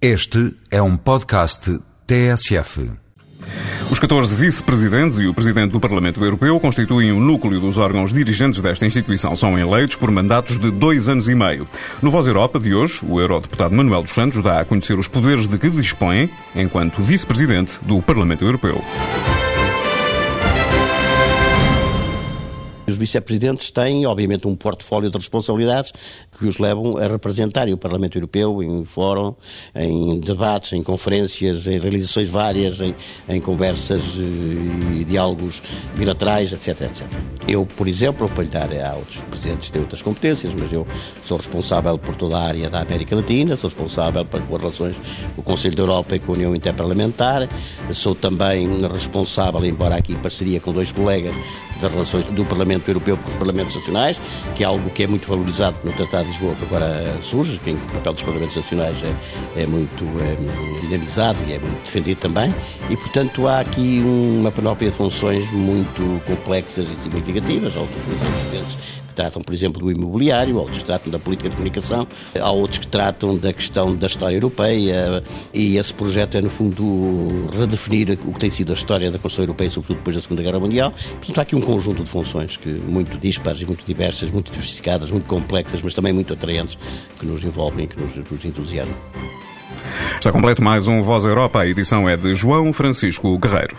Este é um podcast TSF. Os 14 vice-presidentes e o presidente do Parlamento Europeu constituem o núcleo dos órgãos dirigentes desta instituição. São eleitos por mandatos de dois anos e meio. No Voz Europa de hoje, o eurodeputado Manuel dos Santos dá a conhecer os poderes de que dispõe enquanto vice-presidente do Parlamento Europeu. Os vice-presidentes têm, obviamente, um portfólio de responsabilidades que os levam a representarem o Parlamento Europeu em fórum, em debates, em conferências, em realizações várias, em, em conversas eh, e diálogos bilaterais, etc, etc. Eu, por exemplo, para lhe dar a outros presidentes têm outras competências, mas eu sou responsável por toda a área da América Latina, sou responsável por, as relações com o Conselho da Europa e com a União Interparlamentar, sou também responsável, embora aqui em parceria com dois colegas, das relações do Parlamento Europeu com os Parlamentos Nacionais, que é algo que é muito valorizado no Tratado de Lisboa, que agora surge, que o papel dos Parlamentos Nacionais é, é muito é, dinamizado e é muito defendido também, e portanto há aqui uma panóplia de funções muito complexas e significativas, outros presidentes tratam, por exemplo, do imobiliário, outros tratam da política de comunicação, há outros que tratam da questão da história europeia e esse projeto é, no fundo, redefinir o que tem sido a história da construção europeia, sobretudo depois da Segunda Guerra Mundial. Portanto, há aqui um conjunto de funções que muito dispares e muito diversas, muito diversificadas, muito complexas, mas também muito atraentes, que nos envolvem e que nos, nos entusiasmam. Está completo mais um Voz Europa. A edição é de João Francisco Guerreiro.